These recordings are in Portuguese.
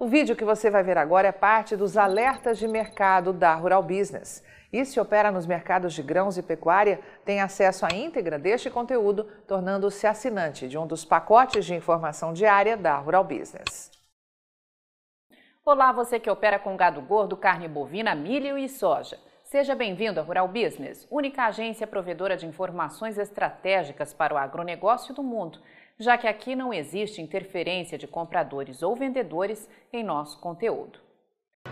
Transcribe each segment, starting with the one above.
O vídeo que você vai ver agora é parte dos alertas de mercado da Rural Business. E se opera nos mercados de grãos e pecuária, tem acesso à íntegra deste conteúdo, tornando-se assinante de um dos pacotes de informação diária da Rural Business. Olá, você que opera com gado gordo, carne bovina, milho e soja. Seja bem-vindo à Rural Business, única agência provedora de informações estratégicas para o agronegócio do mundo já que aqui não existe interferência de compradores ou vendedores em nosso conteúdo.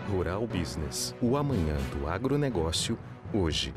Rural Business, o amanhã do agronegócio, hoje.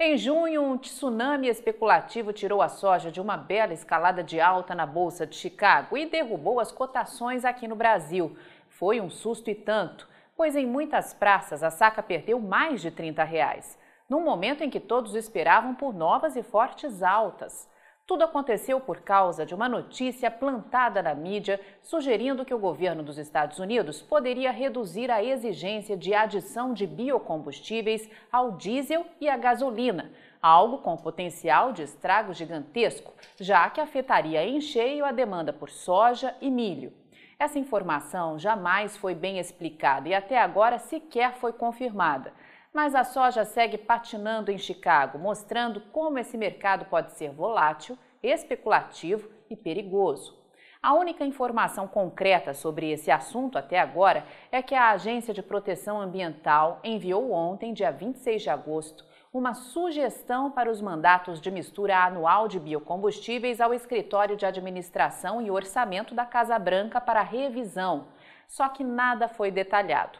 Em junho, um tsunami especulativo tirou a soja de uma bela escalada de alta na Bolsa de Chicago e derrubou as cotações aqui no Brasil. Foi um susto e tanto, pois em muitas praças a saca perdeu mais de 30 reais, num momento em que todos esperavam por novas e fortes altas. Tudo aconteceu por causa de uma notícia plantada na mídia sugerindo que o governo dos Estados Unidos poderia reduzir a exigência de adição de biocombustíveis ao diesel e à gasolina, algo com potencial de estrago gigantesco, já que afetaria em cheio a demanda por soja e milho. Essa informação jamais foi bem explicada e até agora sequer foi confirmada. Mas a soja segue patinando em Chicago, mostrando como esse mercado pode ser volátil, especulativo e perigoso. A única informação concreta sobre esse assunto até agora é que a Agência de Proteção Ambiental enviou ontem, dia 26 de agosto, uma sugestão para os mandatos de mistura anual de biocombustíveis ao Escritório de Administração e Orçamento da Casa Branca para revisão. Só que nada foi detalhado.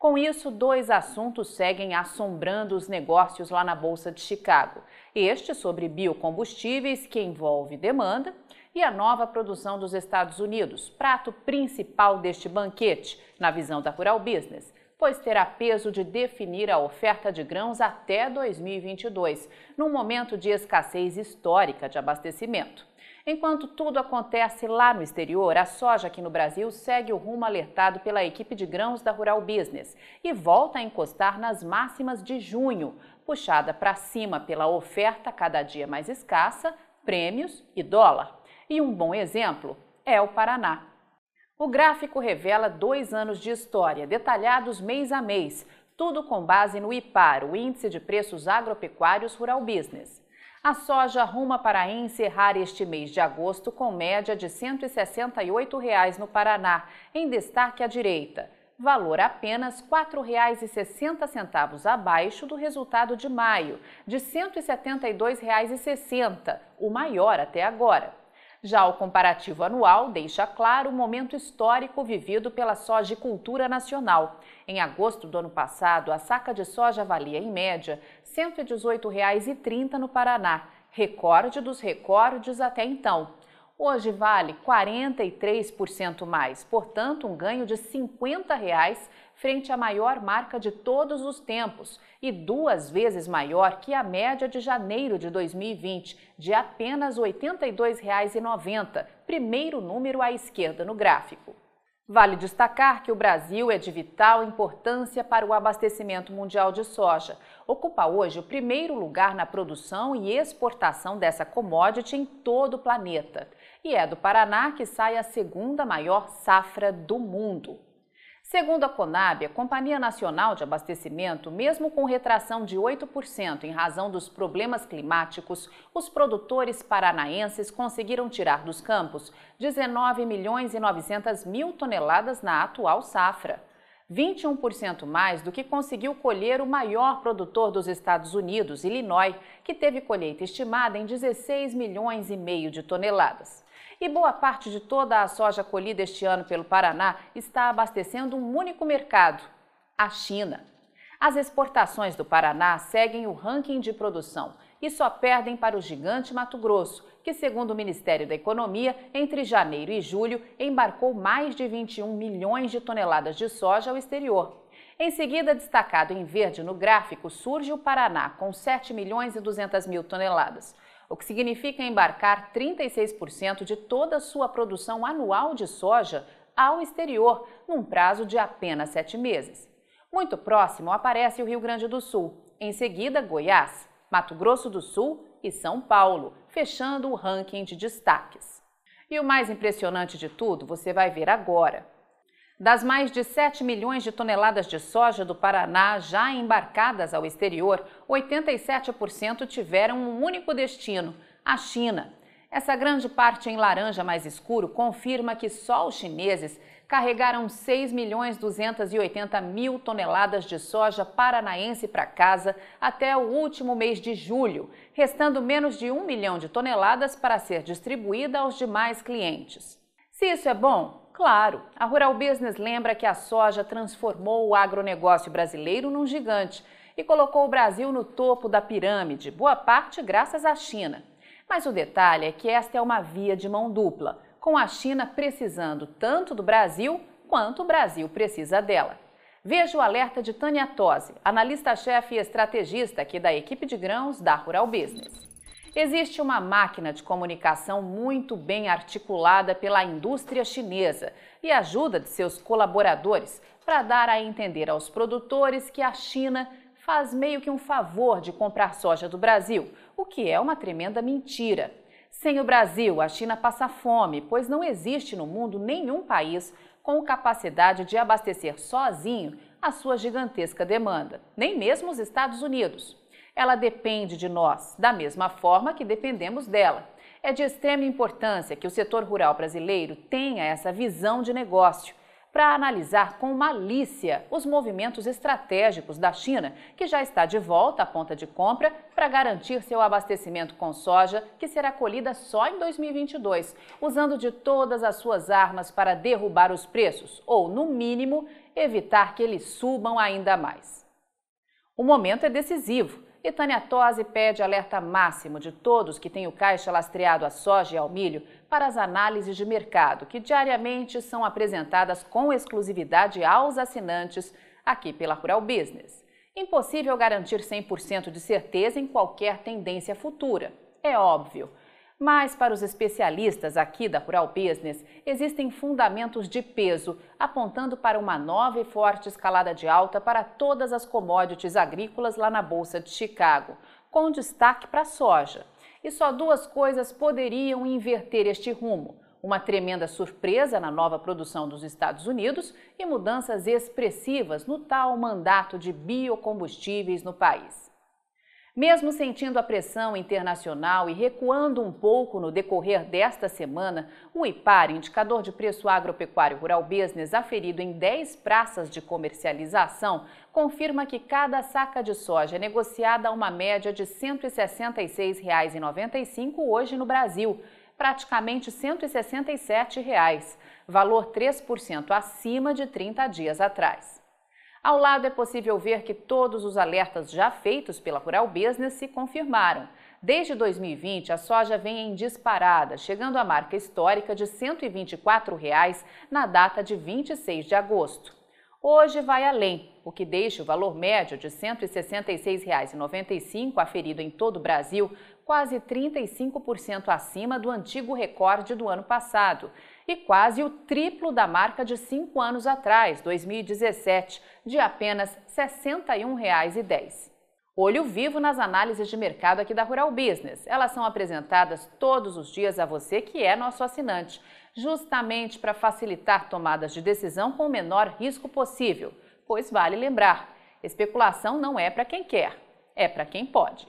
Com isso, dois assuntos seguem assombrando os negócios lá na Bolsa de Chicago. Este sobre biocombustíveis, que envolve demanda, e a nova produção dos Estados Unidos, prato principal deste banquete, na visão da Rural Business, pois terá peso de definir a oferta de grãos até 2022, num momento de escassez histórica de abastecimento. Enquanto tudo acontece lá no exterior, a soja aqui no Brasil segue o rumo alertado pela equipe de grãos da Rural Business e volta a encostar nas máximas de junho, puxada para cima pela oferta cada dia mais escassa, prêmios e dólar. E um bom exemplo é o Paraná. O gráfico revela dois anos de história, detalhados mês a mês, tudo com base no IPAR, o Índice de Preços Agropecuários Rural Business. A soja arruma para encerrar este mês de agosto com média de 168 reais no Paraná, em destaque à direita. Valor apenas R$ 4,60 abaixo do resultado de maio, de R$ 172,60, o maior até agora. Já o comparativo anual deixa claro o momento histórico vivido pela sojicultura nacional. Em agosto do ano passado, a saca de soja valia, em média, R$ 118,30 no Paraná, recorde dos recordes até então. Hoje vale 43% mais, portanto, um ganho de 50 reais frente à maior marca de todos os tempos e duas vezes maior que a média de janeiro de 2020, de apenas R$ 82,90, primeiro número à esquerda no gráfico. Vale destacar que o Brasil é de vital importância para o abastecimento mundial de soja. Ocupa hoje o primeiro lugar na produção e exportação dessa commodity em todo o planeta. E é do Paraná que sai a segunda maior safra do mundo. Segundo a Conab, a Companhia Nacional de Abastecimento, mesmo com retração de 8% em razão dos problemas climáticos, os produtores paranaenses conseguiram tirar dos campos 19 milhões e 900 mil toneladas na atual safra. 21% mais do que conseguiu colher o maior produtor dos Estados Unidos, Illinois, que teve colheita estimada em 16 milhões e meio de toneladas. E boa parte de toda a soja colhida este ano pelo Paraná está abastecendo um único mercado, a China. As exportações do Paraná seguem o ranking de produção e só perdem para o gigante Mato Grosso, que, segundo o Ministério da Economia, entre janeiro e julho embarcou mais de 21 milhões de toneladas de soja ao exterior. Em seguida, destacado em verde no gráfico, surge o Paraná, com 7 milhões e 200 mil toneladas o que significa embarcar 36% de toda a sua produção anual de soja ao exterior, num prazo de apenas sete meses. Muito próximo aparece o Rio Grande do Sul, em seguida Goiás, Mato Grosso do Sul e São Paulo, fechando o ranking de destaques. E o mais impressionante de tudo você vai ver agora. Das mais de 7 milhões de toneladas de soja do Paraná já embarcadas ao exterior, 87% tiveram um único destino: a China. Essa grande parte em laranja mais escuro confirma que só os chineses carregaram 6 milhões 280 mil toneladas de soja paranaense para casa até o último mês de julho, restando menos de 1 milhão de toneladas para ser distribuída aos demais clientes. Se isso é bom, claro, a Rural Business lembra que a soja transformou o agronegócio brasileiro num gigante e colocou o Brasil no topo da pirâmide, boa parte graças à China. Mas o detalhe é que esta é uma via de mão dupla, com a China precisando tanto do Brasil quanto o Brasil precisa dela. Veja o alerta de Tânia Tosi, analista-chefe e estrategista aqui da equipe de grãos da Rural Business. Existe uma máquina de comunicação muito bem articulada pela indústria chinesa e ajuda de seus colaboradores para dar a entender aos produtores que a China faz meio que um favor de comprar soja do Brasil, o que é uma tremenda mentira. Sem o Brasil, a China passa fome, pois não existe no mundo nenhum país com capacidade de abastecer sozinho a sua gigantesca demanda, nem mesmo os Estados Unidos. Ela depende de nós, da mesma forma que dependemos dela. É de extrema importância que o setor rural brasileiro tenha essa visão de negócio para analisar com malícia os movimentos estratégicos da China, que já está de volta à ponta de compra para garantir seu abastecimento com soja, que será colhida só em 2022, usando de todas as suas armas para derrubar os preços, ou, no mínimo, evitar que eles subam ainda mais. O momento é decisivo e Tânia Tosi pede alerta máximo de todos que têm o caixa lastreado à soja e ao milho para as análises de mercado, que diariamente são apresentadas com exclusividade aos assinantes aqui pela Rural Business. Impossível garantir 100% de certeza em qualquer tendência futura, é óbvio. Mas, para os especialistas aqui da Rural Business, existem fundamentos de peso apontando para uma nova e forte escalada de alta para todas as commodities agrícolas lá na Bolsa de Chicago, com destaque para a soja. E só duas coisas poderiam inverter este rumo: uma tremenda surpresa na nova produção dos Estados Unidos e mudanças expressivas no tal mandato de biocombustíveis no país. Mesmo sentindo a pressão internacional e recuando um pouco no decorrer desta semana, o IPAR, indicador de preço agropecuário rural business aferido em 10 praças de comercialização, confirma que cada saca de soja é negociada a uma média de R$ 166,95 hoje no Brasil, praticamente 167 reais, valor 3% acima de 30 dias atrás. Ao lado é possível ver que todos os alertas já feitos pela Rural Business se confirmaram. Desde 2020, a soja vem em disparada, chegando à marca histórica de 124 reais na data de 26 de agosto. Hoje vai além, o que deixa o valor médio de R$ 166,95 aferido em todo o Brasil quase 35% acima do antigo recorde do ano passado e quase o triplo da marca de cinco anos atrás, 2017, de apenas R$ 61,10. Olho vivo nas análises de mercado aqui da Rural Business. Elas são apresentadas todos os dias a você que é nosso assinante, justamente para facilitar tomadas de decisão com o menor risco possível. Pois vale lembrar: especulação não é para quem quer, é para quem pode.